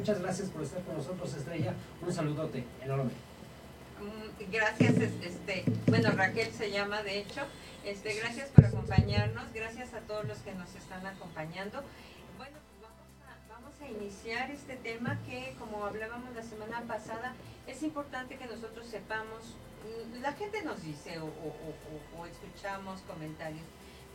Muchas gracias por estar con nosotros, Estrella. Un saludote enorme. Mm, gracias, este, bueno, Raquel se llama, de hecho. Este, gracias por acompañarnos, gracias a todos los que nos están acompañando. Bueno, vamos a, iniciar este tema que, como hablábamos la semana pasada, es importante que nosotros sepamos, mm, la gente nos dice o escuchamos comentarios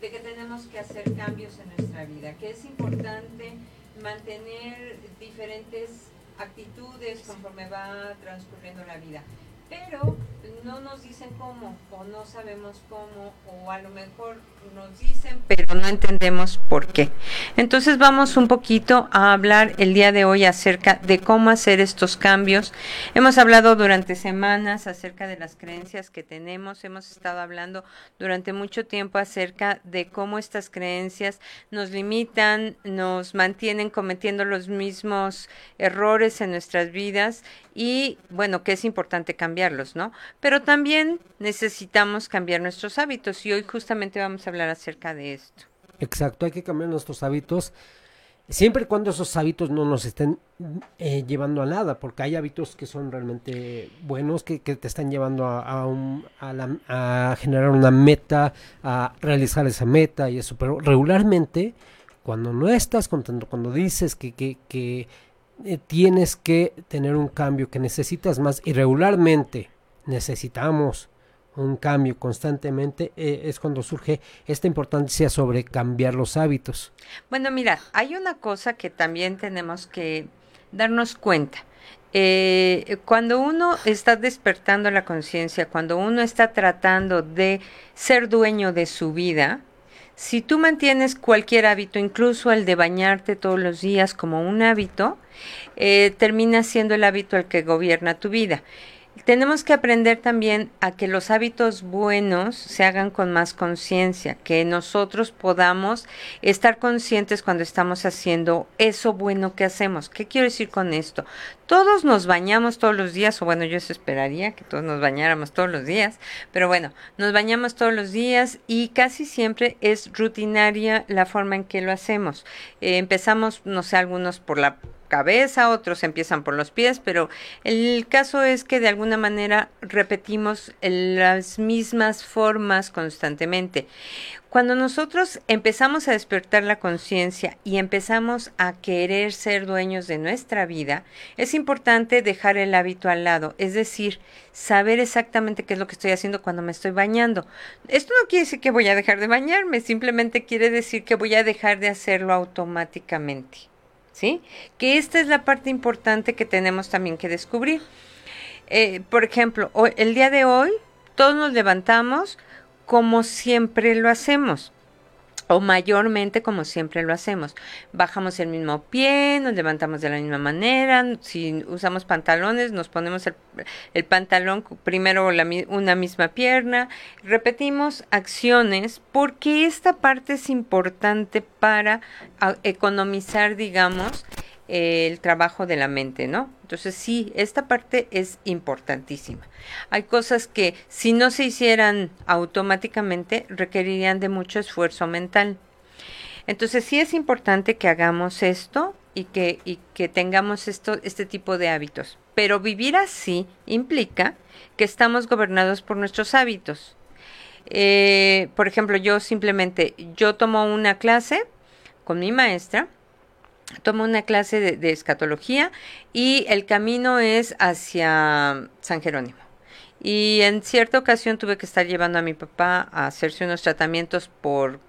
de que tenemos que hacer cambios en nuestra vida, que es importante mantener diferentes actitudes conforme va transcurriendo la vida. Pero no nos dicen cómo o no sabemos cómo o a lo mejor nos dicen pero no entendemos por qué. Entonces vamos un poquito a hablar el día de hoy acerca de cómo hacer estos cambios. Hemos hablado durante semanas acerca de las creencias que tenemos, hemos estado hablando durante mucho tiempo acerca de cómo estas creencias nos limitan, nos mantienen cometiendo los mismos errores en nuestras vidas y bueno, que es importante cambiarlos, ¿no? Pero también necesitamos cambiar nuestros hábitos y hoy justamente vamos a hablar acerca de esto. Exacto, hay que cambiar nuestros hábitos siempre y cuando esos hábitos no nos estén eh, llevando a nada, porque hay hábitos que son realmente buenos, que, te están llevando a, a, generar una meta, a realizar esa meta y eso, pero regularmente cuando no estás contento, cuando dices que, que, que eh, tienes que tener un cambio, que necesitas más y regularmente necesitamos un cambio constantemente, eh, es cuando surge esta importancia sobre cambiar los hábitos. Bueno, mira, hay una cosa que también tenemos que darnos cuenta. Eh, cuando uno está despertando la conciencia, cuando uno está tratando de ser dueño de su vida, si tú mantienes cualquier hábito, incluso el de bañarte todos los días como un hábito, eh, termina siendo el hábito el que gobierna tu vida. Tenemos que aprender también a que los hábitos buenos se hagan con más conciencia, que nosotros podamos estar conscientes cuando estamos haciendo eso bueno que hacemos. ¿Qué quiero decir con esto? Todos nos bañamos todos los días, o bueno, yo eso esperaría que todos nos bañáramos todos los días, pero bueno, nos bañamos todos los días y casi siempre es rutinaria la forma en que lo hacemos. Eh, empezamos, no sé, algunos por la cabeza, otros empiezan por los pies, pero el caso es que de alguna manera repetimos las mismas formas constantemente. Cuando nosotros empezamos a despertar la conciencia y empezamos a querer ser dueños de nuestra vida, es importante dejar el hábito al lado, es decir, saber exactamente qué es lo que estoy haciendo cuando me estoy bañando. Esto no quiere decir que voy a dejar de bañarme, simplemente quiere decir que voy a dejar de hacerlo automáticamente. ¿Sí? Que esta es la parte importante que tenemos también que descubrir. Eh, por ejemplo, el día de hoy todos nos levantamos como siempre lo hacemos o mayormente como siempre lo hacemos. Bajamos el mismo pie, nos levantamos de la misma manera, si usamos pantalones, nos ponemos el, pantalón primero la, una misma pierna, repetimos acciones porque esta parte es importante para economizar, digamos, el trabajo de la mente, ¿no? Entonces sí, esta parte es importantísima. Hay cosas que si no se hicieran automáticamente requerirían de mucho esfuerzo mental. Entonces sí es importante que hagamos esto y que, y que tengamos esto, este tipo de hábitos. Pero vivir así implica que estamos gobernados por nuestros hábitos. Eh, por ejemplo, yo simplemente, yo tomo una clase con mi maestra tomo una clase de, escatología y el camino es hacia San Jerónimo. Y en cierta ocasión tuve que estar llevando a mi papá a hacerse unos tratamientos por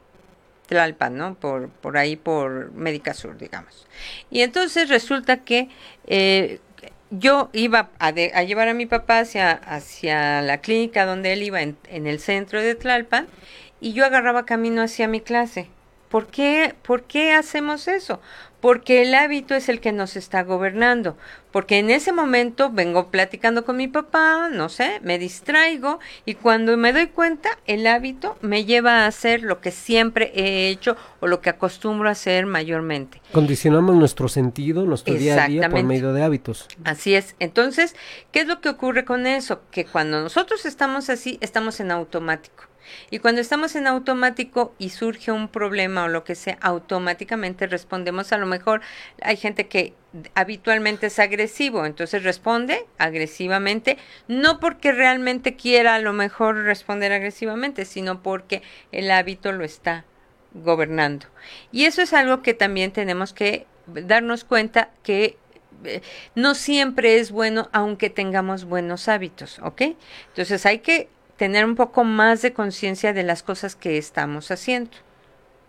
Tlalpan, ¿no? Por, por ahí, por Médica Sur, digamos. Y entonces resulta que eh, yo iba a, llevar a mi papá hacia, hacia la clínica donde él iba en, en el centro de Tlalpan y yo agarraba camino hacia mi clase. ¿Por qué, ¿Por qué hacemos eso? Porque el hábito es el que nos está gobernando, porque en ese momento vengo platicando con mi papá, no sé, me distraigo y cuando me doy cuenta el hábito me lleva a hacer lo que siempre he hecho o lo que acostumbro a hacer mayormente. Condicionamos nuestro sentido, nuestro día a día por medio de hábitos. Así es. Entonces, ¿qué es lo que ocurre con eso? Que cuando nosotros estamos así, estamos en automático. Y cuando estamos en automático y surge un problema o lo que sea, automáticamente respondemos. A lo mejor hay gente que habitualmente es agresivo, entonces responde agresivamente, no porque realmente quiera a lo mejor responder agresivamente, sino porque el hábito lo está gobernando. Y eso es algo que también tenemos que darnos cuenta que eh, no siempre es bueno aunque tengamos buenos hábitos, ¿ok? Entonces hay que tener un poco más de conciencia de las cosas que estamos haciendo.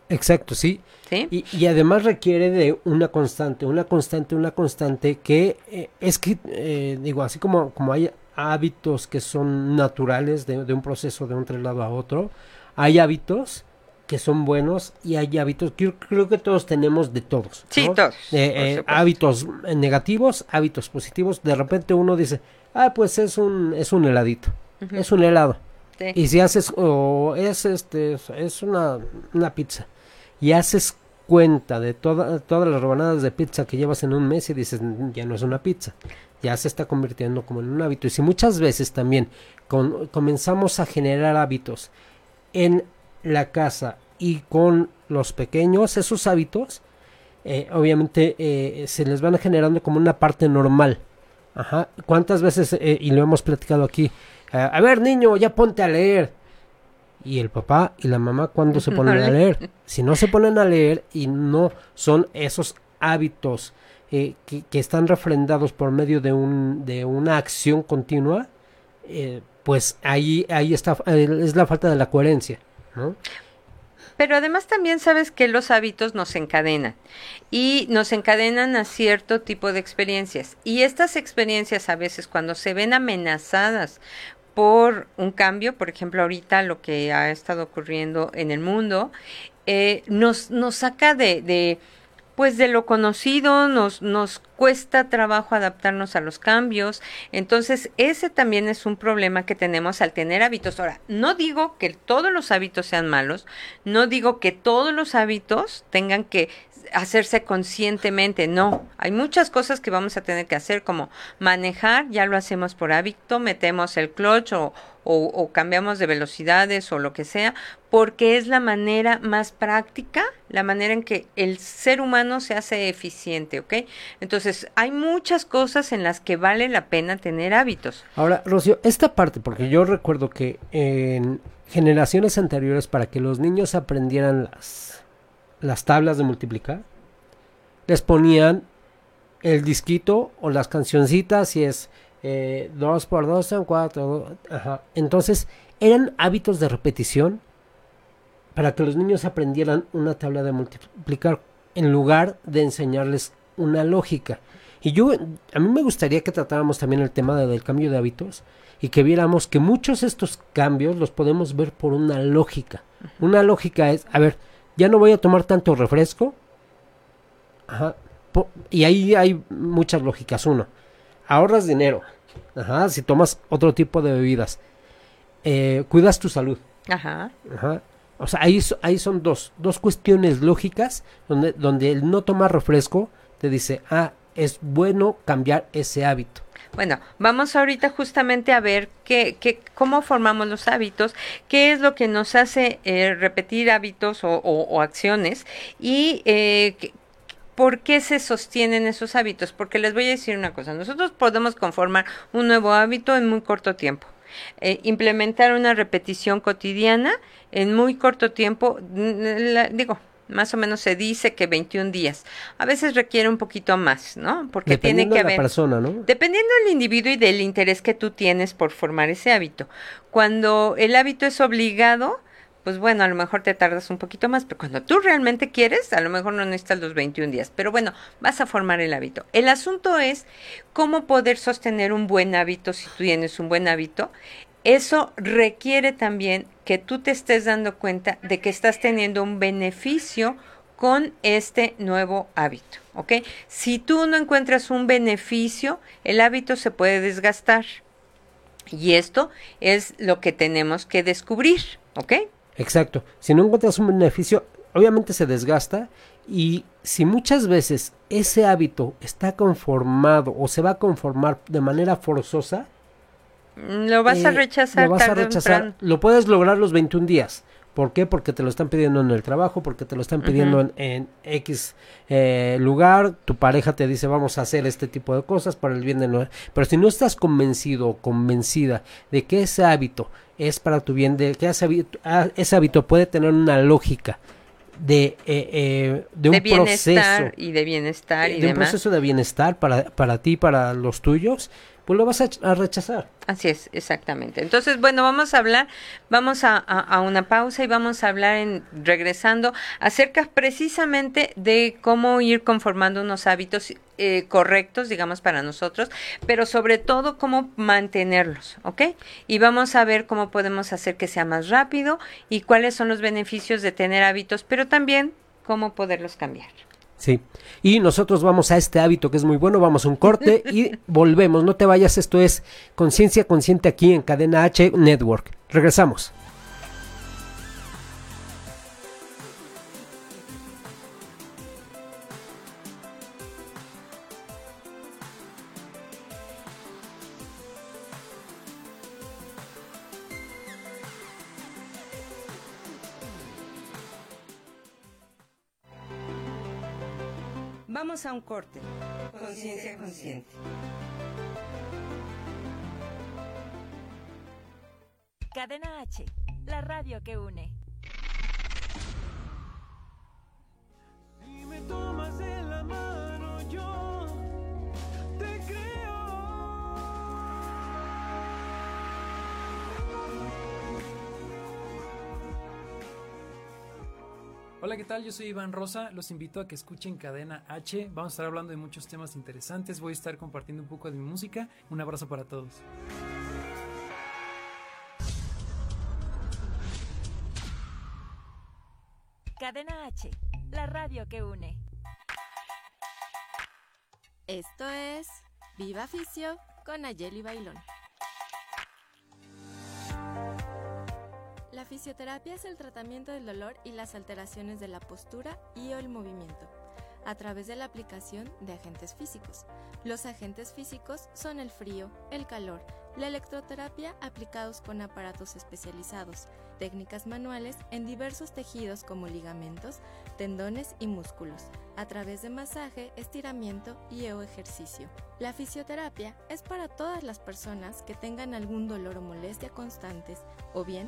Exacto, sí. Y, y, además requiere de una constante, una constante, una constante que eh, es que, eh, digo, así como, como hay hábitos que son naturales de, de un proceso de un traslado a otro, hay hábitos que son buenos y hay hábitos que yo creo que todos tenemos de todos. Sí, todos. Eh, hábitos negativos, hábitos positivos. De repente uno dice, ah, pues es un, es un heladito, es un helado. Y si haces, o es este, es una, una pizza y haces cuenta de todas las rebanadas de pizza que llevas en un mes y dices, ya no es una pizza, ya se está convirtiendo como en un hábito. Y si muchas veces también comenzamos a generar hábitos en la casa y con los pequeños, esos hábitos, eh, obviamente eh, se les van generando como una parte normal. Ajá. ¿Cuántas veces, eh, y lo hemos platicado aquí, a ver niño, ya ponte a leer? y el papá y la mamá cuando se ponen a leer. Si no se ponen a leer y no son esos hábitos eh, que, están refrendados por medio de, un, de una acción continua, eh, pues ahí, ahí está, es la falta de la coherencia. Pero además también sabes que los hábitos nos encadenan y nos encadenan a cierto tipo de experiencias. Y estas experiencias a veces cuando se ven amenazadas por un cambio, por ejemplo, ahorita lo que ha estado ocurriendo en el mundo, eh, nos, nos saca de, de, pues de lo conocido, nos, nos cuesta trabajo adaptarnos a los cambios. Entonces, ese también es un problema que tenemos al tener hábitos. Ahora, no digo que todos los hábitos sean malos, no digo que todos los hábitos tengan que hacerse conscientemente, no. Hay muchas cosas que vamos a tener que hacer, como manejar, ya lo hacemos por hábito, metemos el clutch o, o, cambiamos de velocidades o lo que sea, porque es la manera más práctica, la manera en que el ser humano se hace eficiente, ¿ok? Entonces, hay muchas cosas en las que vale la pena tener hábitos. Ahora, Rocío, esta parte, porque yo recuerdo que en generaciones anteriores, para que los niños aprendieran las las tablas de multiplicar, les ponían el disquito o las cancioncitas y es eh, 2 por 2 son 4. Entonces eran hábitos de repetición para que los niños aprendieran una tabla de multiplicar en lugar de enseñarles una lógica. Y yo, a mí me gustaría que tratáramos también el tema del cambio de hábitos y que viéramos que muchos de estos cambios los podemos ver por una lógica. Una lógica es, a ver, ya no voy a tomar tanto refresco. Ajá. Y ahí hay muchas lógicas. Uno, ahorras dinero. Ajá, si tomas otro tipo de bebidas. Eh, cuidas tu salud. Ajá. Ajá. O sea, ahí, ahí son dos, dos cuestiones lógicas donde, donde el no tomar refresco te dice, ah, es bueno cambiar ese hábito. Bueno, vamos ahorita justamente a ver qué, qué, cómo formamos los hábitos, qué es lo que nos hace eh, repetir hábitos o, acciones y eh, ¿Por qué se sostienen esos hábitos? Porque les voy a decir una cosa, nosotros podemos conformar un nuevo hábito en muy corto tiempo. Eh, implementar una repetición cotidiana en muy corto tiempo, digo, más o menos se dice que 21 días. A veces requiere un poquito más, ¿no? Porque tiene que haber. persona, ¿no? Dependiendo del individuo y del interés que tú tienes por formar ese hábito. Cuando el hábito es obligado, pues bueno, a lo mejor te tardas un poquito más, pero cuando tú realmente quieres, a lo mejor no necesitas los 21 días. Pero bueno, vas a formar el hábito. El asunto es cómo poder sostener un buen hábito si tú tienes un buen hábito eso requiere también que tú te estés dando cuenta de que estás teniendo un beneficio con este nuevo hábito, ¿ok? Si tú no encuentras un beneficio, el hábito se puede desgastar. Y esto es lo que tenemos que descubrir, ¿ok? Exacto. Si no encuentras un beneficio, obviamente se desgasta y si muchas veces ese hábito está conformado o se va a conformar de manera forzosa, Lo vas a eh, rechazar. Lo vas a rechazar. Lo puedes lograr los 21 días. ¿Por qué? Porque te lo están pidiendo en el trabajo, porque te lo están pidiendo en, en X eh, lugar, tu pareja te dice vamos a hacer este tipo de cosas para el bien de no... Pero si no estás convencido o convencida de que ese hábito es para tu bien, de que ese hábito, ah, ese hábito puede tener una lógica de, eh, eh, de un de bienestar proceso, y de bienestar y de un proceso de bienestar para, para ti, para los tuyos, pues lo vas a, rechazar. Así es, exactamente. Entonces, bueno, vamos a hablar, vamos a, a- a una pausa y vamos a hablar en regresando acerca precisamente de cómo ir conformando unos hábitos eh, correctos, digamos, para nosotros, pero sobre todo cómo mantenerlos, ¿ok? Y vamos a ver cómo podemos hacer que sea más rápido y cuáles son los beneficios de tener hábitos, pero también cómo poderlos cambiar. Sí. Y nosotros vamos a este hábito que es muy bueno, vamos a un corte y volvemos. No te vayas, esto es Conciencia Consciente aquí en Cadena H Network. Regresamos. Vamos a un corte. Conciencia consciente. Cadena H, la radio que une. Si me tomas de la mano, yo te creo. Hola, ¿qué tal? Yo soy Iván Rosa. Los invito a que escuchen Cadena H. Vamos a estar hablando de muchos temas interesantes. Voy a estar compartiendo un poco de mi música. Un abrazo para todos. Cadena H, la radio que une. Esto es Viva Ficio con Ayeli Bailón. Fisioterapia es el tratamiento del dolor y las alteraciones de la postura y o el movimiento a través de la aplicación de agentes físicos. Los agentes físicos son el frío, el calor, la electroterapia aplicados con aparatos especializados, técnicas manuales en diversos tejidos como ligamentos, tendones y músculos, a través de masaje, estiramiento y o ejercicio. La fisioterapia es para todas las personas que tengan algún dolor o molestia constantes o bien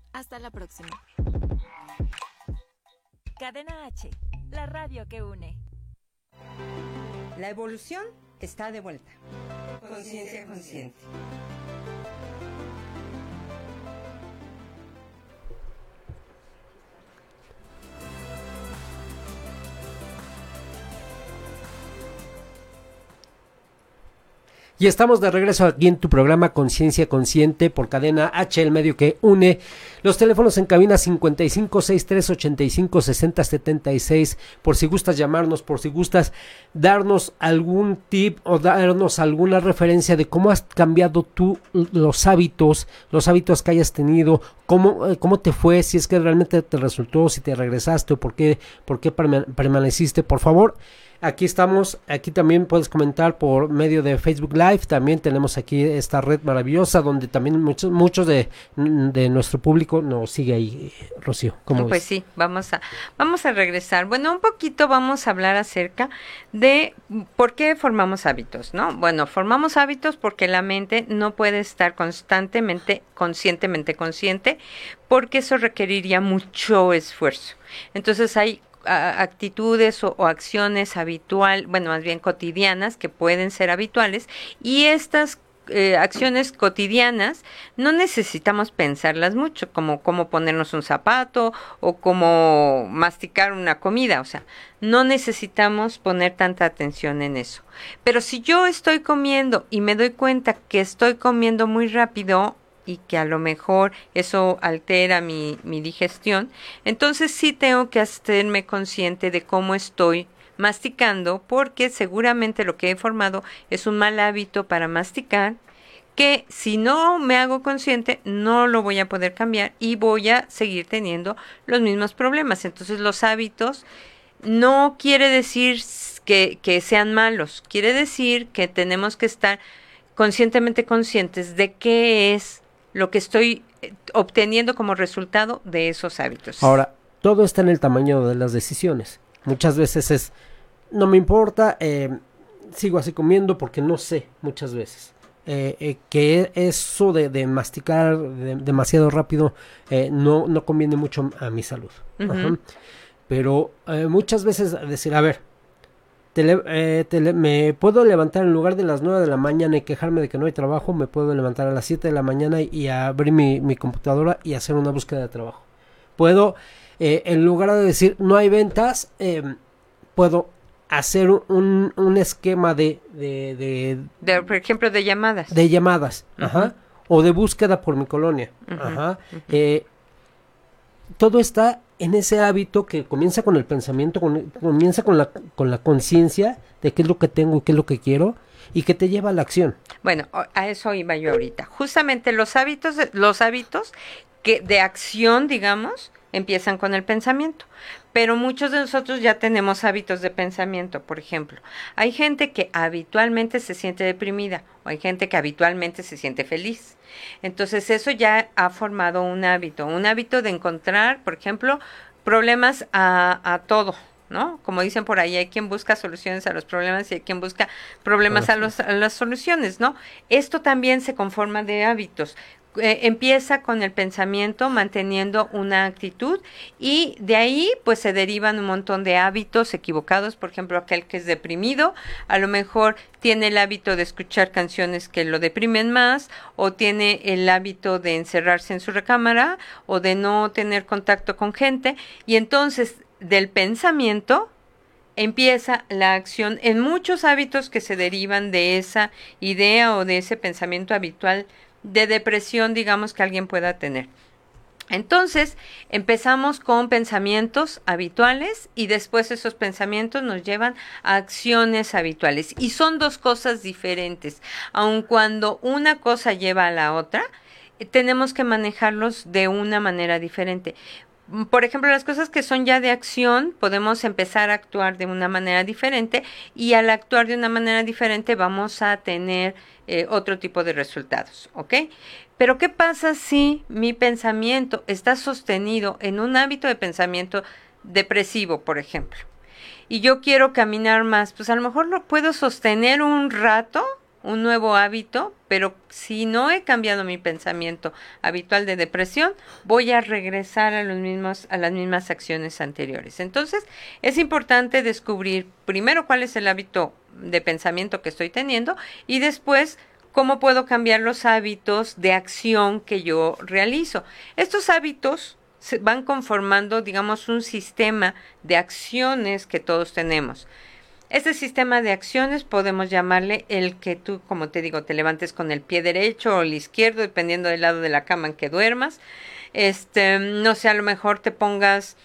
Hasta la próxima. Cadena H, la radio que une. La evolución está de vuelta. Conciencia consciente. Y estamos de regreso aquí en tu programa Conciencia Consciente por cadena H, el medio que une. Los teléfonos en cabina 5563856076 por si gustas llamarnos, por si gustas darnos algún tip o darnos alguna referencia de cómo has cambiado tú los hábitos, los hábitos que hayas tenido, cómo, eh, cómo te fue, si es que realmente te resultó, si te regresaste o por qué, por qué perma- permaneciste, por favor. Aquí estamos, aquí también puedes comentar por medio de Facebook Live, también tenemos aquí esta red maravillosa donde también muchos muchos de, de nuestro público nos sigue ahí, Rocío. ¿cómo Pues ves? sí, vamos a, vamos a regresar. Bueno, un poquito vamos a hablar acerca de por qué formamos hábitos, ¿no? Bueno, formamos hábitos porque la mente no puede estar constantemente, conscientemente consciente, porque eso requeriría mucho esfuerzo. Entonces hay actitudes o, acciones habitual, bueno, más bien cotidianas que pueden ser habituales y estas eh, acciones cotidianas no necesitamos pensarlas mucho, como cómo ponernos un zapato o cómo masticar una comida, o sea, no necesitamos poner tanta atención en eso. Pero si yo estoy comiendo y me doy cuenta que estoy comiendo muy rápido, y que a lo mejor eso altera mi, mi digestión, entonces sí tengo que hacerme consciente de cómo estoy masticando porque seguramente lo que he formado es un mal hábito para masticar que si no me hago consciente no lo voy a poder cambiar y voy a seguir teniendo los mismos problemas. Entonces los hábitos no quiere decir que, que sean malos, quiere decir que tenemos que estar conscientemente conscientes de qué es lo que estoy eh, obteniendo como resultado de esos hábitos. Ahora, todo está en el tamaño de las decisiones. Muchas veces es, no me importa, eh, sigo así comiendo porque no sé, muchas veces. eh, eh, que eso de, de masticar de- demasiado rápido eh, no, no conviene mucho a mi salud. Ajá. Pero muchas veces decir, a ver, eh, me puedo levantar en lugar de las 9 de la mañana y quejarme de que no hay trabajo, me puedo levantar a las 7 de la mañana y abrir mi, mi computadora y hacer una búsqueda de trabajo. Puedo, eh, en lugar de decir no hay ventas, eh, puedo hacer un, un esquema de, de, de, De, por ejemplo, de llamadas. de llamadas, ajá, o de búsqueda por mi colonia, ajá. Eh, todo está en ese hábito que comienza con el pensamiento, con- comienza con la, con la conciencia de qué es lo que tengo y qué es lo que quiero y que te lleva a la acción. Bueno, a eso iba yo ahorita. Justamente los hábitos, los hábitos que de acción, digamos, empiezan con el pensamiento. Pero muchos de nosotros ya tenemos hábitos de pensamiento, por ejemplo. Hay gente que habitualmente se siente deprimida o hay gente que habitualmente se siente feliz. Entonces eso ya ha formado un hábito, un hábito de encontrar, por ejemplo, problemas a, a todo, ¿no? Como dicen por ahí, hay quien busca soluciones a los problemas y hay quien busca problemas a, los, a las soluciones, ¿no? Esto también se conforma de hábitos. Eh, empieza con el pensamiento manteniendo una actitud y de ahí pues se derivan un montón de hábitos equivocados, por ejemplo aquel que es deprimido, a lo mejor tiene el hábito de escuchar canciones que lo deprimen más o tiene el hábito de encerrarse en su recámara o de no tener contacto con gente. Y entonces del pensamiento empieza la acción en muchos hábitos que se derivan de esa idea o de ese pensamiento habitual de depresión, digamos, que alguien pueda tener. Entonces, empezamos con pensamientos habituales y después esos pensamientos nos llevan a acciones habituales. Y son dos cosas diferentes. Aun cuando una cosa lleva a la otra, eh, tenemos que manejarlos de una manera diferente. Mm, Por ejemplo, las cosas que son ya de acción, podemos empezar a actuar de una manera diferente y al actuar de una manera diferente vamos a tener eh, otro tipo de resultados, ¿ok? Pero ¿qué pasa si mi pensamiento está sostenido en un hábito de pensamiento depresivo, por ejemplo? Y yo quiero caminar más, pues a lo mejor lo puedo sostener un rato, un nuevo hábito, pero si no he cambiado mi pensamiento habitual de depresión, voy a regresar a los mismos a las mismas acciones anteriores. Entonces, es importante descubrir primero cuál es el hábito de pensamiento que estoy teniendo y después cómo puedo cambiar los hábitos de acción que yo realizo. Estos hábitos se van conformando, digamos, un sistema de acciones que todos tenemos. Este sistema de acciones podemos llamarle el que tú, como te digo, te levantes con el pie derecho o el izquierdo, dependiendo del lado de la cama en que duermas. Este, no sé, a lo mejor te pongas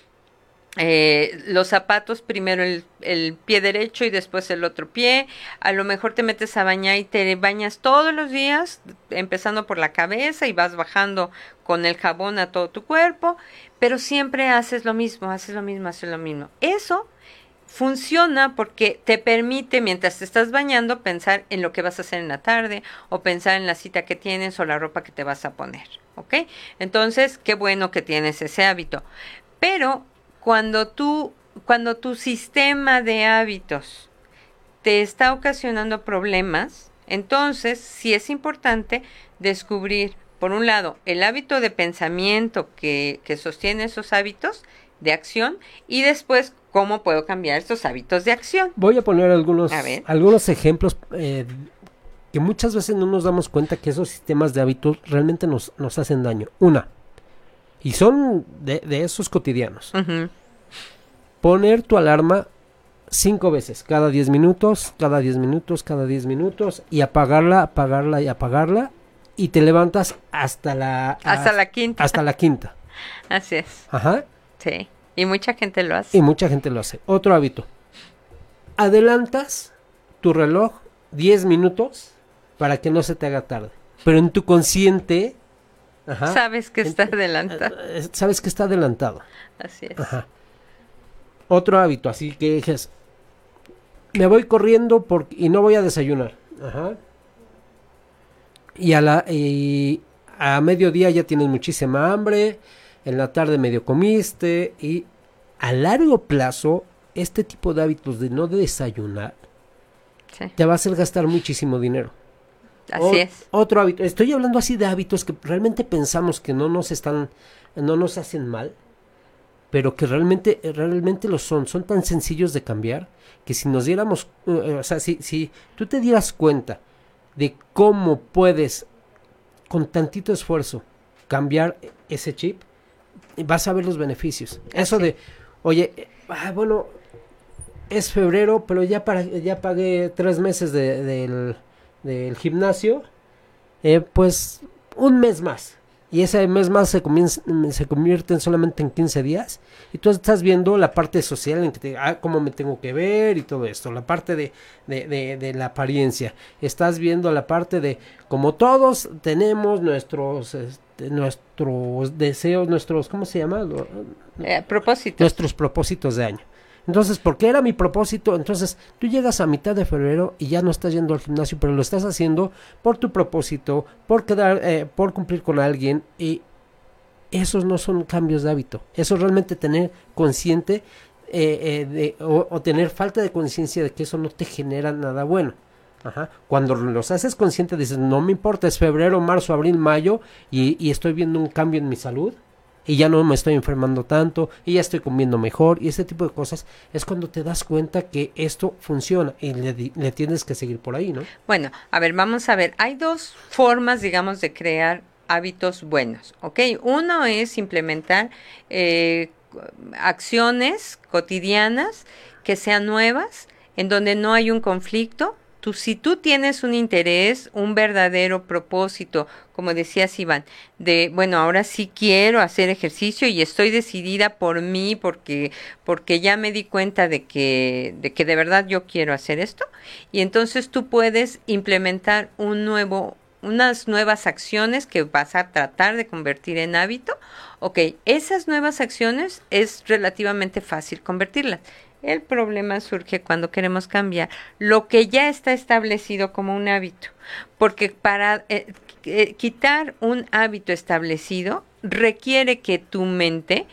eh, los zapatos, primero el, el pie derecho y después el otro pie. A lo mejor te metes a bañar y te bañas todos los días, empezando por la cabeza y vas bajando con el jabón a todo tu cuerpo, pero siempre haces lo mismo, haces lo mismo, haces lo mismo. Eso funciona porque te permite, mientras te estás bañando, pensar en lo que vas a hacer en la tarde o pensar en la cita que tienes o la ropa que te vas a poner, ¿ok? Entonces, qué bueno que tienes ese hábito. Pero cuando tú, cuando tu sistema de hábitos te está ocasionando problemas, entonces sí es importante descubrir, por un lado, el hábito de pensamiento que, que sostiene esos hábitos de acción y después cómo puedo cambiar estos hábitos de acción. Voy a poner algunos, A algunos ejemplos eh, que muchas veces no nos damos cuenta que esos sistemas de hábitos realmente nos, nos hacen daño. Una, y son de, de esos cotidianos. Poner tu alarma cinco veces, cada 10 minutos, cada 10 minutos, cada 10 minutos, y apagarla, apagarla y apagarla y te levantas hasta la Hasta la quinta. hasta la quinta. Así es. Ajá. Sí. Y mucha gente lo hace. Y mucha gente lo hace. Otro hábito. Adelantas tu reloj 10 minutos para que no se te haga tarde. Pero en tu consciente ajá, Sabes que está adelantado. eh, sabes que está adelantado. Así es. Ajá. Otro hábito, así que dices, me voy corriendo por, y no voy a desayunar. Ajá. Y a, la, y a mediodía ya tienes muchísima hambre, en la tarde medio comiste y a largo plazo este tipo de hábitos de no desayunar Sí. te va a hacer gastar muchísimo dinero. Así O- es. Otro hábito. Estoy hablando así de hábitos que realmente pensamos que no nos están, no nos hacen mal, pero que realmente, realmente lo son. Son tan sencillos de cambiar que si nos diéramos, eh, o sea, si, si tú te dieras cuenta de cómo puedes, con tantito esfuerzo, cambiar ese chip, vas a ver los beneficios. Eso de, oye, eh, ah, bueno, es febrero, pero ya, para, ya pagué tres meses de- del, del gimnasio, eh, pues un mes más. Y ese mes más se, comienza, se convierte en solamente en 15 días. Y tú estás viendo la parte social en que te, ah, cómo me tengo que ver y todo esto. La parte de, de, de, de la apariencia. Estás viendo la parte de, como todos tenemos nuestros, este, nuestros deseos, nuestros, ¿cómo se llama? Eh, a propósito. nuestros propósitos de año. Entonces, ¿por qué era mi propósito? Entonces, tú llegas a mitad de febrero y ya no estás yendo al gimnasio, pero lo estás haciendo por tu propósito, por quedar, eh, por cumplir con alguien y esos no son cambios de hábito. Eso es realmente tener consciente eh, eh, de, o, o tener falta de conciencia de que eso no te genera nada bueno. Ajá. Cuando los haces consciente dices, no me importa, es febrero, marzo, abril, mayo y, y estoy viendo un cambio en mi salud y ya no me estoy enfermando tanto y ya estoy comiendo mejor y ese tipo de cosas es cuando te das cuenta que esto funciona y le, le tienes que seguir por ahí, ¿no? Bueno, a ver, vamos a ver. Hay dos formas, digamos, de crear hábitos buenos, ¿ok? Uno es implementar eh, acciones cotidianas que sean nuevas, en donde no hay un conflicto. Si tú tienes un interés, un verdadero propósito, como decías Iván, de, bueno, ahora sí quiero hacer ejercicio y estoy decidida por mí porque, porque ya me di cuenta de que, de que de verdad yo quiero hacer esto, y entonces tú puedes implementar un nuevo unas nuevas acciones que vas a tratar de convertir en hábito. Ok, esas nuevas acciones es relativamente fácil convertirlas. El problema surge cuando queremos cambiar lo que ya está establecido como un hábito, porque para eh, eh, quitar un hábito establecido requiere que tu mente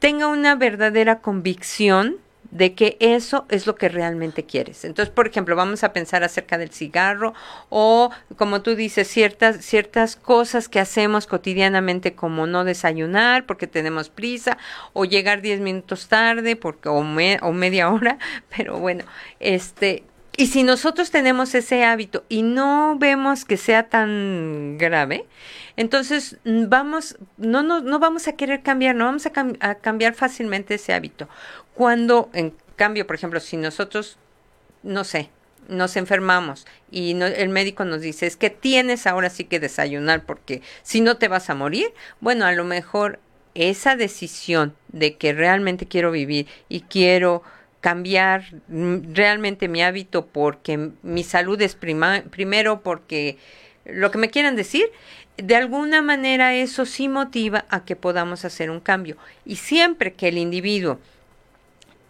tenga una verdadera convicción de que eso es lo que realmente quieres. Entonces, por ejemplo, vamos a pensar acerca del cigarro o, como tú dices, ciertas, ciertas cosas que hacemos cotidianamente como no desayunar porque tenemos prisa o llegar 10 minutos tarde porque, o, me- o media hora, pero bueno, este... Y si nosotros tenemos ese hábito y no vemos que sea tan grave, entonces mm, vamos, no, no, no vamos a querer cambiar, no vamos a cambiar fácilmente ese hábito. Cuando, en cambio, por ejemplo, si nosotros, no sé, nos enfermamos y no- el médico nos dice, es que tienes ahora sí que desayunar porque si no te vas a morir, bueno, a lo mejor esa decisión de que realmente quiero vivir y quiero cambiar realmente mi hábito porque mi salud es prima- primero, porque lo que me quieran decir, de alguna manera eso sí motiva a que podamos hacer un cambio. Y siempre que el individuo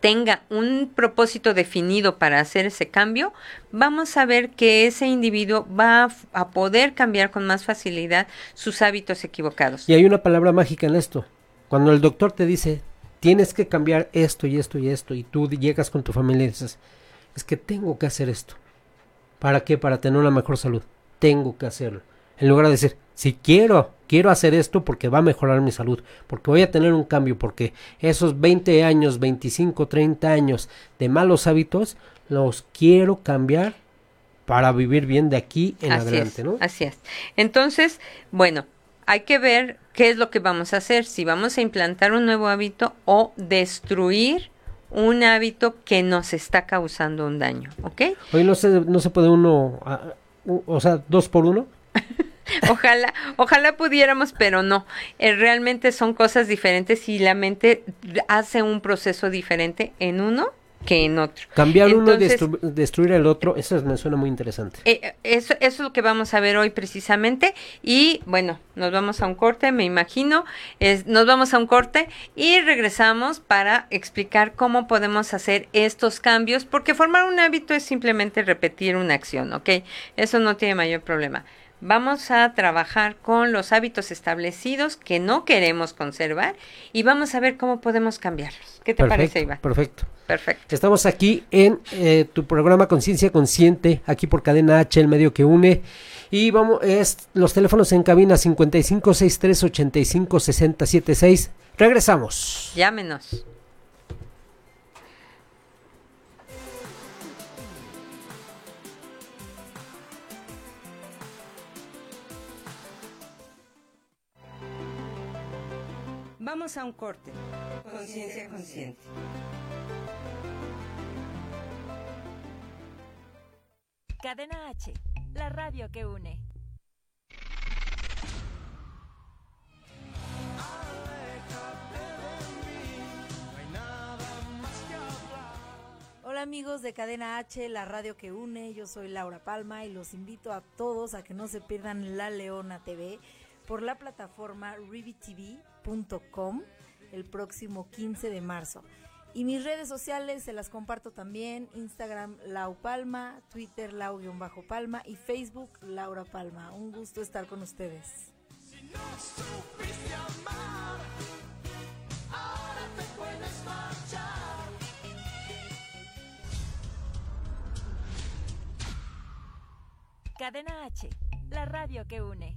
tenga un propósito definido para hacer ese cambio, vamos a ver que ese individuo va a, poder cambiar con más facilidad sus hábitos equivocados. Y hay una palabra mágica en esto. Cuando el doctor te dice, tienes que cambiar esto y esto y esto, y tú llegas con tu familia y dices, es que tengo que hacer esto. ¿Para qué? Para tener una mejor salud. Tengo que hacerlo. En lugar de decir, si quiero, quiero hacer esto porque va a mejorar mi salud, porque voy a tener un cambio, porque esos 20 años, 25, 30 años de malos hábitos, los quiero cambiar para vivir bien de aquí en así adelante, es, ¿no? Así es. Entonces, bueno, hay que ver qué es lo que vamos a hacer, si vamos a implantar un nuevo hábito o destruir un hábito que nos está causando un daño, ¿ok? Hoy no se, no se puede uno, ah, o sea, dos por uno. Ojalá, ojalá pudiéramos, pero no. Eh, realmente son cosas diferentes y la mente hace un proceso diferente en uno que en otro. Cambiar uno y destru- destruir el otro, eso me suena muy interesante. eh, eso, eso es lo que vamos a ver hoy precisamente. Y bueno, nos vamos a un corte, me imagino. Es- nos vamos a un corte y regresamos para explicar cómo podemos hacer estos cambios, porque formar un hábito es simplemente repetir una acción, ¿ok? Eso no tiene mayor problema. Vamos a trabajar con los hábitos establecidos que no queremos conservar y vamos a ver cómo podemos cambiarlos. ¿Qué te parece, Iván? perfecto. Perfecto. Estamos aquí en eh, tu programa Conciencia Consciente, aquí por Cadena H, el medio que une. Y vamos, es los teléfonos en cabina 5563 85 60 76. Regresamos. Llámenos. Vamos a un corte. Conciencia consciente. Cadena H, la radio que une. Hola amigos de Cadena H, la radio que une, yo soy Laura Palma y los invito a todos a que no se pierdan La Leona TV por la plataforma rivitv.com el próximo 15 de marzo. Y mis redes sociales se las comparto también, Instagram Lau Palma, Twitter Lau-Palma y Facebook Laura Palma. Un gusto estar con ustedes. Cadena H, la radio que une.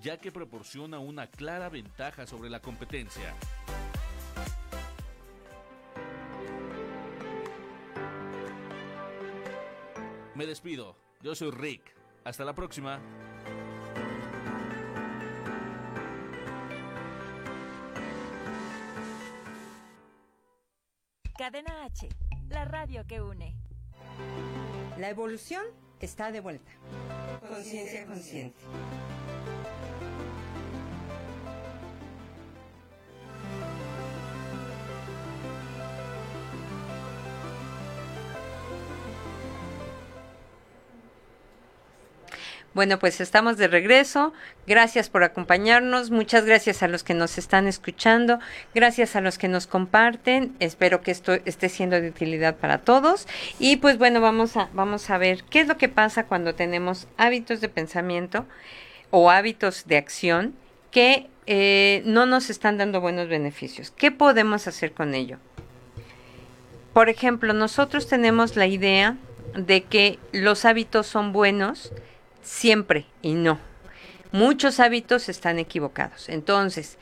ya que proporciona una clara ventaja sobre la competencia. Me despido, yo soy Rick. Hasta la próxima. Cadena H, la radio que une. La evolución está de vuelta. Conciencia consciente. Bueno, pues estamos de regreso. Gracias por acompañarnos. Muchas gracias a los que nos están escuchando. Gracias a los que nos comparten. Espero que esto esté siendo de utilidad para todos. Y pues bueno, vamos a, vamos a ver qué es lo que pasa cuando tenemos hábitos de pensamiento o hábitos de acción que eh, no nos están dando buenos beneficios. ¿Qué podemos hacer con ello? Por ejemplo, nosotros tenemos la idea de que los hábitos son buenos siempre y no. Muchos hábitos están equivocados. Entonces,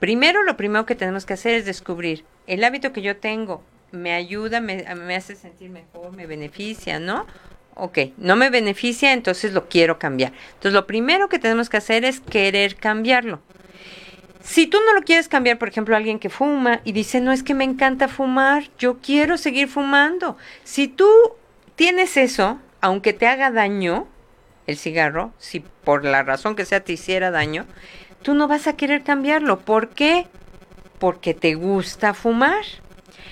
primero lo primero que tenemos que hacer es descubrir el hábito que yo tengo me ayuda, me, me hace sentir mejor, me beneficia, ¿no? Ok, no me beneficia, entonces lo quiero cambiar. Entonces, lo primero que tenemos que hacer es querer cambiarlo. Si tú no lo quieres cambiar, por ejemplo, alguien que fuma y dice, no es que me encanta fumar, yo quiero seguir fumando. Si tú tienes eso, aunque te haga daño, el cigarro, si por la razón que sea te hiciera daño, tú no vas a querer cambiarlo. ¿Por qué? Porque te gusta fumar.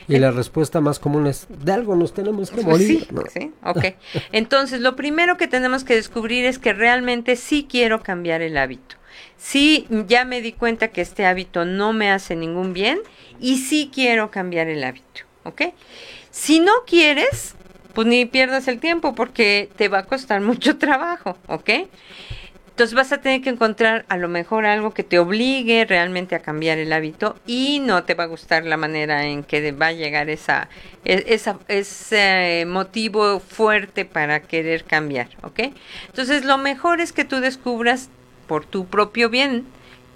Y la respuesta más común es, de algo nos tenemos que morir. sí, ¿no? sí, ok. Entonces, lo primero que tenemos que descubrir es que realmente sí quiero cambiar el hábito. Sí, ya me di cuenta que este hábito no me hace ningún bien y sí quiero cambiar el hábito, ¿ok? Si no quieres, pues ni pierdas el tiempo porque te va a costar mucho trabajo, ¿ok? Entonces vas a tener que encontrar a lo mejor algo que te obligue realmente a cambiar el hábito y no te va a gustar la manera en que va a llegar esa, e- esa, ese motivo fuerte para querer cambiar, ¿ok? Entonces lo mejor es que tú descubras por tu propio bien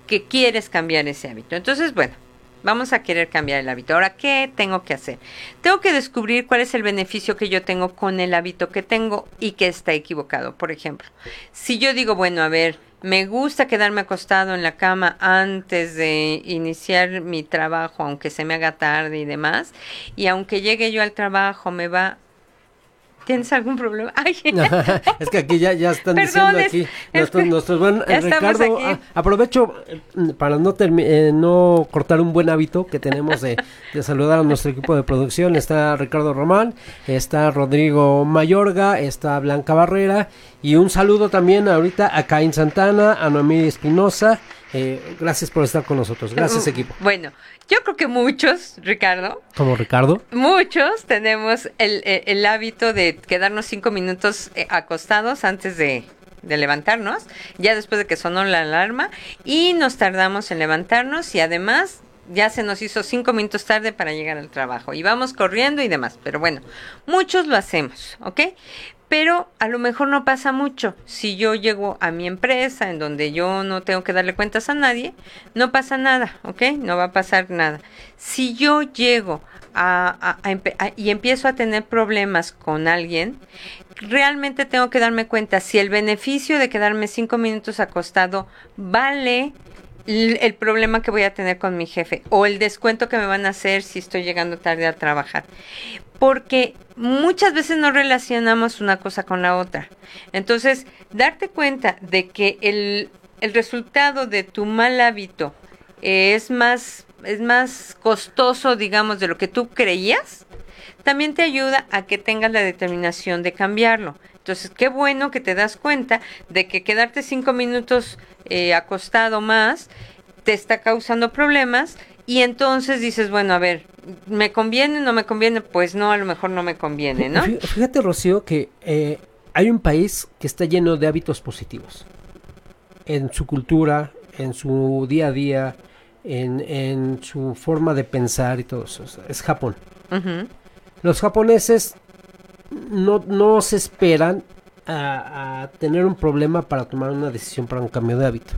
que quieres cambiar ese hábito. Entonces, bueno, vamos a querer cambiar el hábito. Ahora, ¿qué tengo que hacer? Tengo que descubrir cuál es el beneficio que yo tengo con el hábito que tengo y que está equivocado. Por ejemplo, si yo digo, bueno, a ver, me gusta quedarme acostado en la cama antes de iniciar mi trabajo, aunque se me haga tarde y demás, y aunque llegue yo al trabajo, me va... ¿Tienes algún problema? Ay, es que aquí ya, ya están Perdón, diciendo es- aquí es nuestros, ya eh, Ricardo. aquí. ah, aprovecho eh, para no eh, no cortar un buen hábito que tenemos de, de saludar a nuestro equipo de producción. Está Ricardo Román, está Rodrigo Mayorga, está Blanca Barrera y un saludo también ahorita a Caín Santana, a Noemí Espinosa. Eh, gracias por estar con nosotros. Gracias equipo. Bueno, yo creo que muchos, Ricardo, Como Ricardo. muchos tenemos el, el- el hábito de quedarnos cinco minutos eh, acostados antes de, de levantarnos, ya después de que sonó la alarma, y nos tardamos en levantarnos y además ya se nos hizo cinco minutos tarde para llegar al trabajo y vamos corriendo y demás. Pero bueno, muchos lo hacemos, ¿ok? Pero a lo mejor no pasa mucho. Si yo llego a mi empresa en donde yo no tengo que darle cuentas a nadie, no pasa nada, ¿ok? No va a pasar nada. Si yo llego a, y empiezo a tener problemas con alguien, realmente tengo que darme cuenta si el beneficio de quedarme cinco minutos acostado vale el problema que voy a tener con mi jefe o el descuento que me van a hacer si estoy llegando tarde a trabajar. Porque muchas veces no relacionamos una cosa con la otra. Entonces, darte cuenta de que el, el resultado de tu mal hábito es más es más costoso, digamos, de lo que tú creías, también te ayuda a que tengas la determinación de cambiarlo. Entonces, qué bueno que te das cuenta de que quedarte cinco minutos eh, acostado más te está causando problemas y entonces dices, bueno, a ver, ¿me conviene? ¿No me conviene? Pues no, a lo mejor no me conviene, ¿no? Fí- Fíjate, Rocío, que eh, hay un país que está lleno de hábitos positivos. En su cultura, en su día a día, en, en su forma de pensar y todo eso. Es Japón. Los japoneses no, no se esperan a, tener un problema para tomar una decisión para un cambio de hábito.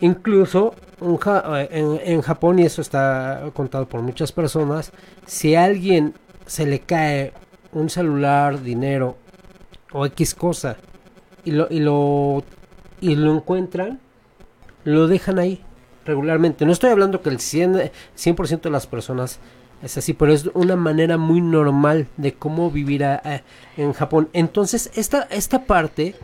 Incluso un eh, en, en Japón, y eso está contado por muchas personas, si a alguien se le cae un celular, dinero o X cosa y lo, y lo, y lo encuentran, lo dejan ahí regularmente. No estoy hablando que el 100%, 100 de las personas es así, pero es una manera muy normal de cómo vivir a- en Japón. Entonces, esta, esta parte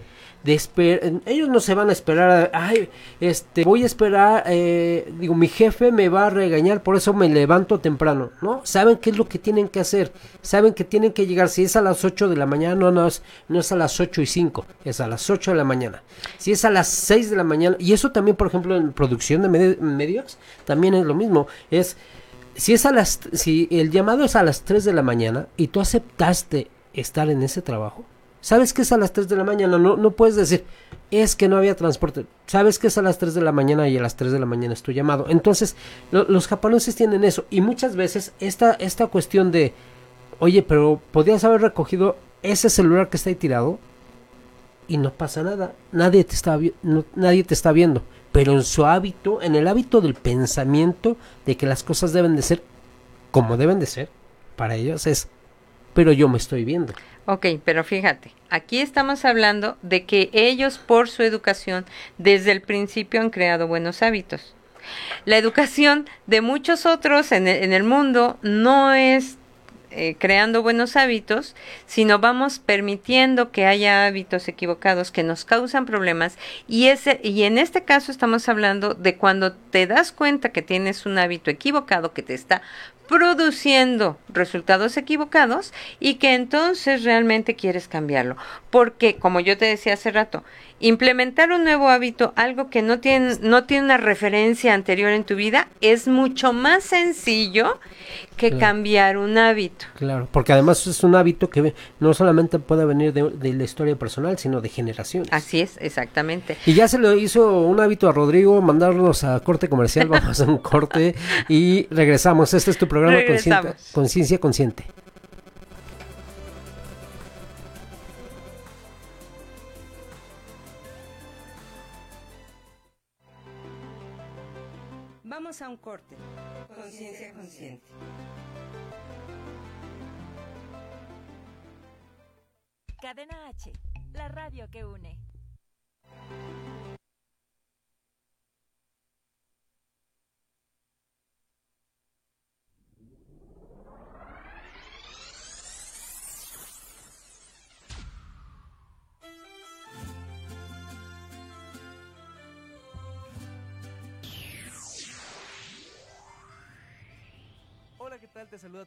de esperar, ellos no se van a esperar, ay, este, voy a esperar, eh, digo, mi jefe me va a regañar, por eso me levanto temprano, ¿no? Saben qué es lo que tienen que hacer, saben que tienen que llegar, si es a las 8 de la mañana, no, no es, no es a las 8 y 5, es a las 8 de la mañana. Si es a las 6 de la mañana, y eso también, por ejemplo, en producción de medi- medios, también es lo mismo, es si es a las si el llamado es a las 3 de la mañana y tú aceptaste estar en ese trabajo, sabes que es a las 3 de la mañana, no no puedes decir es que no había transporte, sabes que es a las 3 de la mañana y a las 3 de la mañana es tu llamado. Entonces, lo- los japoneses tienen eso y muchas veces esta esta cuestión de oye, pero podías haber recogido ese celular que está ahí tirado y no pasa nada. Nadie te está no- nadie te está viendo, pero en su hábito, en el hábito del pensamiento de que las cosas deben de ser como deben de ser, para ellos es pero yo me estoy viendo. Ok, pero fíjate, aquí estamos hablando de que ellos por su educación desde el principio han creado buenos hábitos. La educación de muchos otros en el, en el mundo no es eh, creando buenos hábitos, sino vamos permitiendo que haya hábitos equivocados que nos causan problemas y ese y en este caso estamos hablando de cuando te das cuenta que tienes un hábito equivocado que te está produciendo resultados equivocados y que entonces realmente quieres cambiarlo. Porque, como yo te decía hace rato, implementar un nuevo hábito, algo que no tiene, no tiene una referencia anterior en tu vida, es mucho más sencillo que Claro. cambiar un hábito. Claro, porque además es un hábito que no solamente puede venir de, de la historia personal, sino de generaciones. Así es, exactamente. Y ya se lo hizo un hábito a Rodrigo, mandarnos a corte comercial, vamos a un corte y regresamos. Este es tu programa. Conciencia Consciente. La radio que une.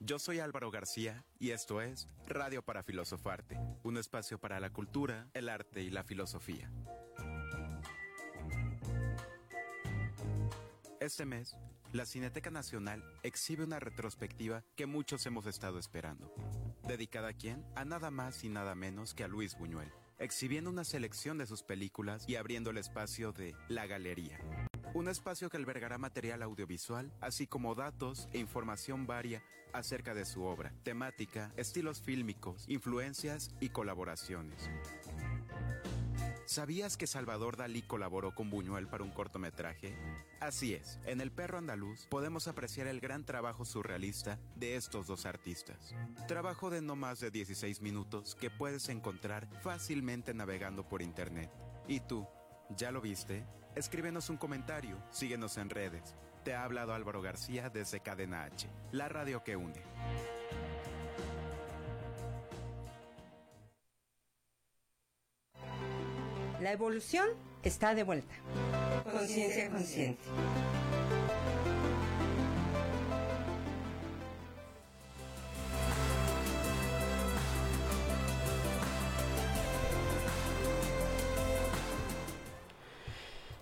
Yo soy Álvaro García y esto es Radio para Filosofarte, un espacio para la cultura, el arte y la filosofía. Este mes, la Cineteca Nacional exhibe una retrospectiva que muchos hemos estado esperando. ¿Dedicada a quién? A nada más y nada menos que a Luis Buñuel, exhibiendo una selección de sus películas y abriendo el espacio de La Galería. Un espacio que albergará material audiovisual, así como datos e información varia acerca de su obra, temática, estilos fílmicos, influencias y colaboraciones. ¿Sabías que Salvador Dalí colaboró con Buñuel para un cortometraje? Así es, en El Perro Andaluz podemos apreciar el gran trabajo surrealista de estos dos artistas. Trabajo de no más de 16 minutos que puedes encontrar fácilmente navegando por internet. ¿Y tú? ¿Ya lo viste? Escríbenos un comentario, síguenos en redes. Te ha hablado Álvaro García desde Cadena H, la radio que une. La evolución está de vuelta. Conciencia consciente.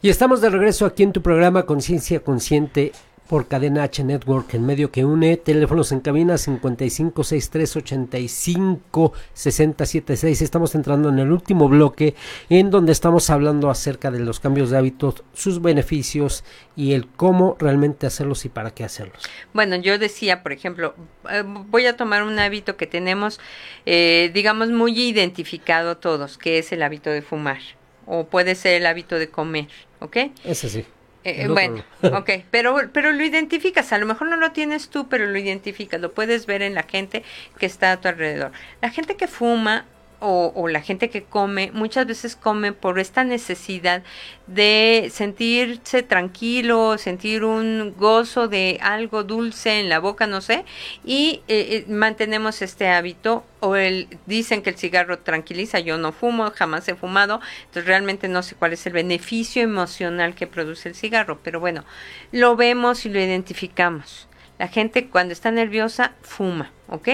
Y estamos de regreso aquí en tu programa Conciencia Consciente por Cadena H Network, en medio que une. Teléfonos en cabina 5563856076. Estamos entrando en el último bloque en donde estamos hablando acerca de los cambios de hábitos, sus beneficios y el cómo realmente hacerlos y para qué hacerlos. Bueno, yo decía, por ejemplo, eh, voy a tomar un hábito que tenemos, eh, digamos, muy identificado todos, que es el hábito de fumar, o puede ser el hábito de comer, ¿ok? Ese sí. Eh, otro bueno, no. ok, pero, pero lo identificas, a lo mejor no lo tienes tú, pero lo identificas, lo puedes ver en la gente que está a tu alrededor. La gente que fuma o, la gente que come, muchas veces come por esta necesidad de sentirse tranquilo, sentir un gozo de algo dulce en la boca, no sé, y eh, eh, mantenemos este hábito o el dicen que el cigarro tranquiliza, yo no fumo, jamás he fumado, entonces realmente no sé cuál es el beneficio emocional que produce el cigarro, pero bueno, lo vemos y lo identificamos. La gente cuando está nerviosa fuma, ¿ok?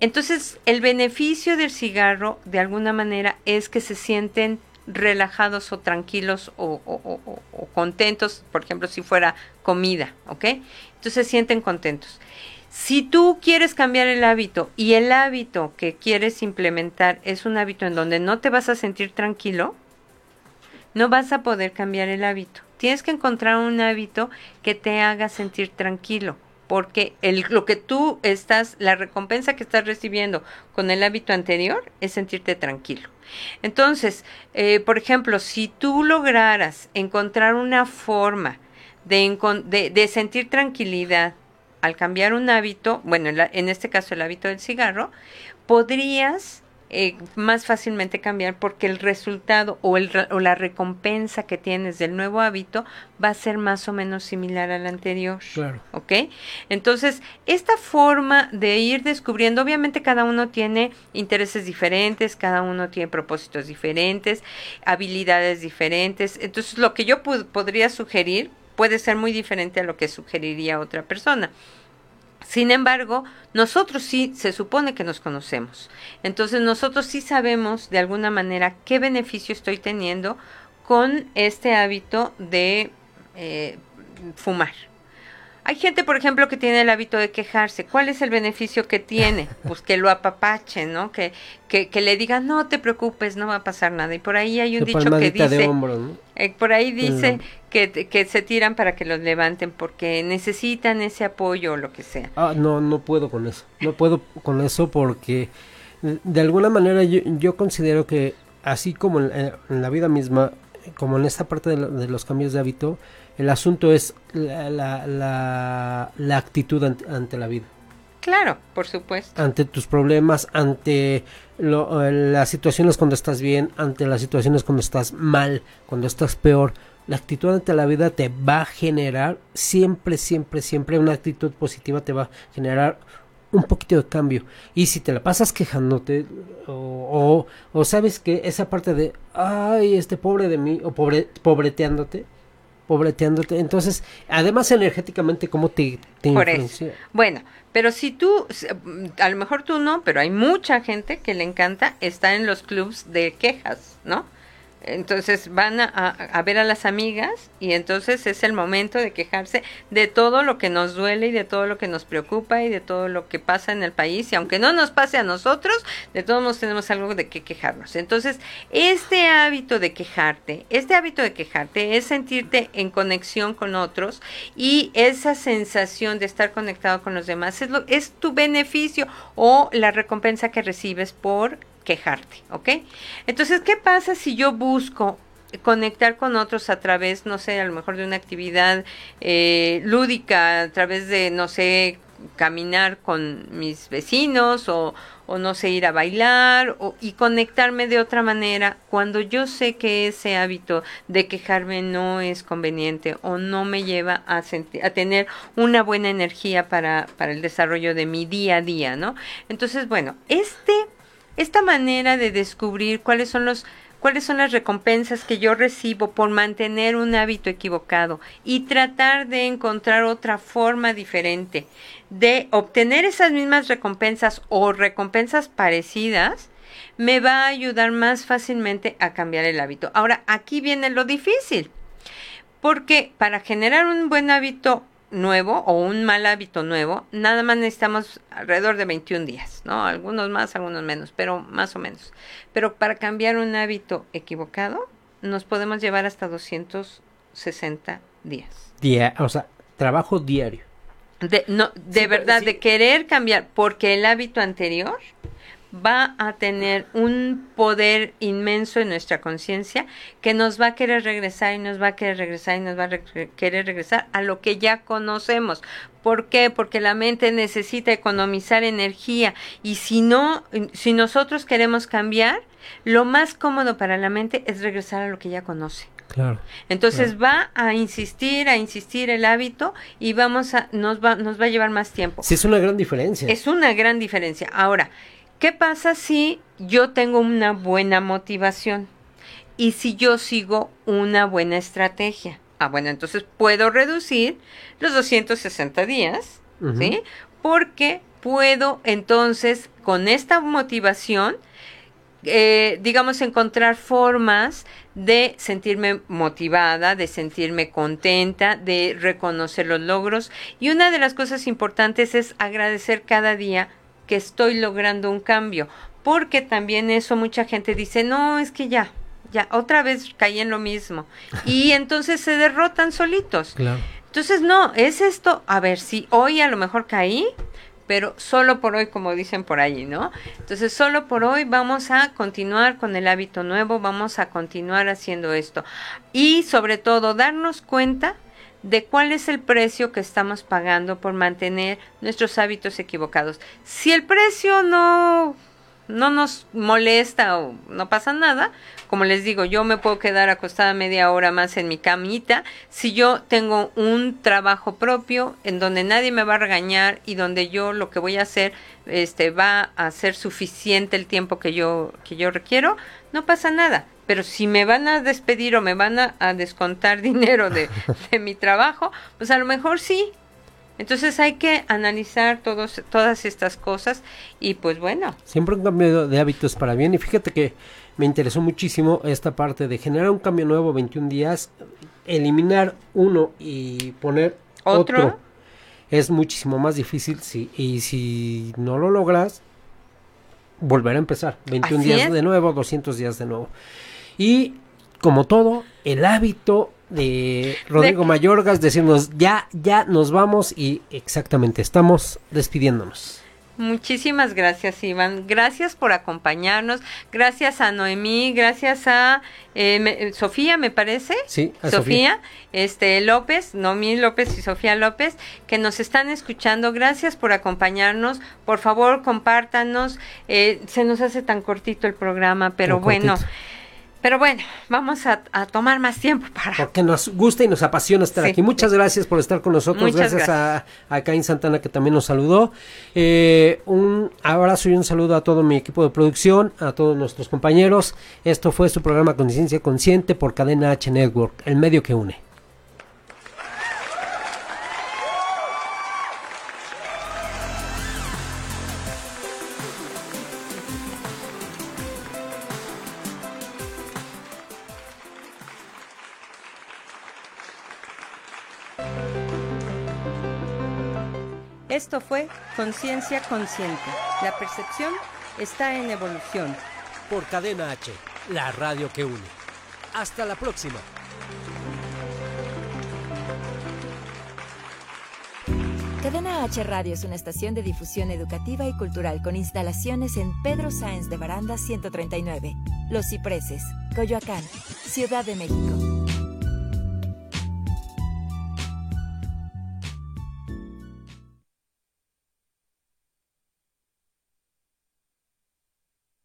Entonces, el beneficio del cigarro, de alguna manera, es que se sienten relajados o tranquilos o, contentos, por ejemplo, si fuera comida, ¿ok? Entonces se sienten contentos. Si tú quieres cambiar el hábito y el hábito que quieres implementar es un hábito en donde no te vas a sentir tranquilo, no vas a poder cambiar el hábito. Tienes que encontrar un hábito que te haga sentir tranquilo, porque el, lo que tú estás, la recompensa que estás recibiendo con el hábito anterior es sentirte tranquilo. Entonces, eh, por ejemplo, si tú lograras encontrar una forma de, de, de sentir tranquilidad al cambiar un hábito, bueno, en este caso el hábito del cigarro, podrías eh, más fácilmente cambiar porque el resultado o, el, o la recompensa que tienes del nuevo hábito va a ser más o menos similar al anterior. Claro. ¿Ok? Entonces, esta forma de ir descubriendo, obviamente cada uno tiene intereses diferentes, cada uno tiene propósitos diferentes, habilidades diferentes. Entonces, lo que yo podría sugerir puede ser muy diferente a lo que sugeriría otra persona. Sin embargo, nosotros sí se supone que nos conocemos. Entonces nosotros sí sabemos de alguna manera qué beneficio estoy teniendo con este hábito de eh, fumar. Hay gente, por ejemplo, que tiene el hábito de quejarse. ¿Cuál es el beneficio que tiene? Pues que lo apapache, ¿no? Que, que, que le digan, no te preocupes, no va a pasar nada. Y por ahí hay un dicho que de dice, hombro, ¿no? eh, por ahí dice que, que se tiran para que los levanten porque necesitan ese apoyo o lo que sea. Ah, no, no puedo con eso. No puedo con eso porque de- de alguna manera yo, yo considero que así como en, en- en la vida misma, como en esta parte de, lo- de los cambios de hábito, el asunto es la, la, la- la actitud ante, ante la vida, Claro, por supuesto. ante tus problemas, ante lo- eh, las situaciones cuando estás bien, ante las situaciones cuando estás mal, cuando estás peor. La actitud ante la vida te va a generar siempre, siempre, siempre una actitud positiva te va a generar un poquito de cambio. Y si te la pasas quejándote o, o, o sabes que esa parte de, ay, este pobre de mí, o pobre, pobreteándote, pobreteándote, entonces, además energéticamente, ¿cómo te, te Por eso. influencia? Bueno, pero si tú, a lo mejor tú no, pero hay mucha gente que le encanta estar en los clubs de quejas, ¿no? Entonces van a, a- ver a las amigas y entonces es el momento de quejarse de todo lo que nos duele y de todo lo que nos preocupa y de todo lo que pasa en el país y aunque no nos pase a nosotros, de todos modos tenemos algo de qué quejarnos. Entonces, este hábito de quejarte, este hábito de quejarte es sentirte en conexión con otros y esa sensación de estar conectado con los demás es, lo, es tu beneficio o la recompensa que recibes por quejarte, ¿ok? Entonces, ¿qué pasa si yo busco conectar con otros a través, no sé, a lo mejor de una actividad eh, lúdica, a través de, no sé, caminar con mis vecinos o, no sé, ir a bailar o, y conectarme de otra manera cuando yo sé que ese hábito de quejarme no es conveniente o no me lleva a, a tener una buena energía para, para el desarrollo de mi día a día, ¿no? Entonces, bueno, este esta manera de descubrir cuáles son los cuáles son las recompensas que yo recibo por mantener un hábito equivocado y tratar de encontrar otra forma diferente de obtener esas mismas recompensas o recompensas parecidas me va a ayudar más fácilmente a cambiar el hábito. Ahora, aquí viene lo difícil, porque para generar un buen hábito nuevo o un mal hábito nuevo, nada más necesitamos alrededor de 21 días, ¿no? Algunos más, algunos menos, pero más o menos. Pero para cambiar un hábito equivocado, nos podemos llevar hasta 260 días. Dia- o sea, trabajo diario. De, no, de Sí, verdad, sí. de querer cambiar, porque el hábito anterior va a tener un poder inmenso en nuestra conciencia que nos va a querer regresar y nos va a querer regresar y nos va a re- querer regresar a lo que ya conocemos. ¿Por qué? Porque la mente necesita economizar energía y si no, si nosotros queremos cambiar, lo más cómodo para la mente es regresar a lo que ya conoce. Claro. Entonces va a insistir, a insistir el hábito y vamos a nos va nos va a llevar más tiempo. Sí, es una gran diferencia. Es una gran diferencia. Ahora, ¿qué pasa si yo tengo una buena motivación y si yo sigo una buena estrategia? Ah, bueno, entonces puedo reducir los 260 días. ¿sí? Porque puedo entonces con esta motivación eh, digamos, encontrar formas de sentirme motivada, de sentirme contenta, de reconocer los logros. Y una de las cosas importantes es agradecer cada día que estoy logrando un cambio, porque también eso mucha gente dice, no, es que ya, ya, otra vez caí en lo mismo. Y entonces se derrotan solitos. Claro. Entonces, no, es esto, a ver, si hoy a lo mejor caí, pero solo por hoy, como dicen por allí, ¿no? Entonces, solo por hoy vamos a continuar con el hábito nuevo, vamos a continuar haciendo esto. Y sobre todo, darnos cuenta de cuál es el precio que estamos pagando por mantener nuestros hábitos equivocados. Si el precio no no nos molesta o no pasa nada, como les digo, yo me puedo quedar acostada media hora más en mi camita si yo tengo un trabajo propio en donde nadie me va a regañar y donde yo lo que voy a hacer este va a ser suficiente el tiempo que yo que yo requiero, no pasa nada. Pero si me van a despedir o me van a, descontar dinero de, de mi trabajo, pues a lo mejor sí, entonces hay que analizar todos, todas estas cosas y pues bueno. Siempre un cambio de hábitos para bien y fíjate que me interesó muchísimo esta parte de generar un cambio nuevo 21 días, eliminar uno y poner otro, es muchísimo más difícil si, y si no lo logras, volver a empezar. 21 Así días es. de nuevo, 200 días de nuevo. Y como todo, el hábito de Rodrigo Mayorgas decirnos ya, ya nos vamos y exactamente estamos despidiéndonos. Muchísimas gracias, Iván. Gracias por acompañarnos. Gracias a Noemí. Gracias a eh, me- eh, Sofía, me parece. Sí, a Sofía, este López, Noemí López y Sofía López, que nos están escuchando. Gracias por acompañarnos. Por favor, compártanos. Eh, se nos hace tan cortito el programa, pero bueno. cortito. Pero bueno, vamos a, a tomar más tiempo para Porque nos gusta y nos apasiona estar Sí. aquí. Muchas gracias por estar con nosotros. Muchas gracias, a, a Caín Santana que también nos saludó. Eh, un abrazo y un saludo a todo mi equipo de producción, a todos nuestros compañeros. Esto fue su programa Conciencia Consciente por Cadena H Network, el medio que une. Esto fue Conciencia Consciente. La percepción está en evolución. Por Cadena H, la radio que une. Hasta la próxima. Cadena H Radio es una estación de difusión educativa y cultural con instalaciones en Pedro Sáenz de Baranda 139, Los Cipreses, Coyoacán, Ciudad de México.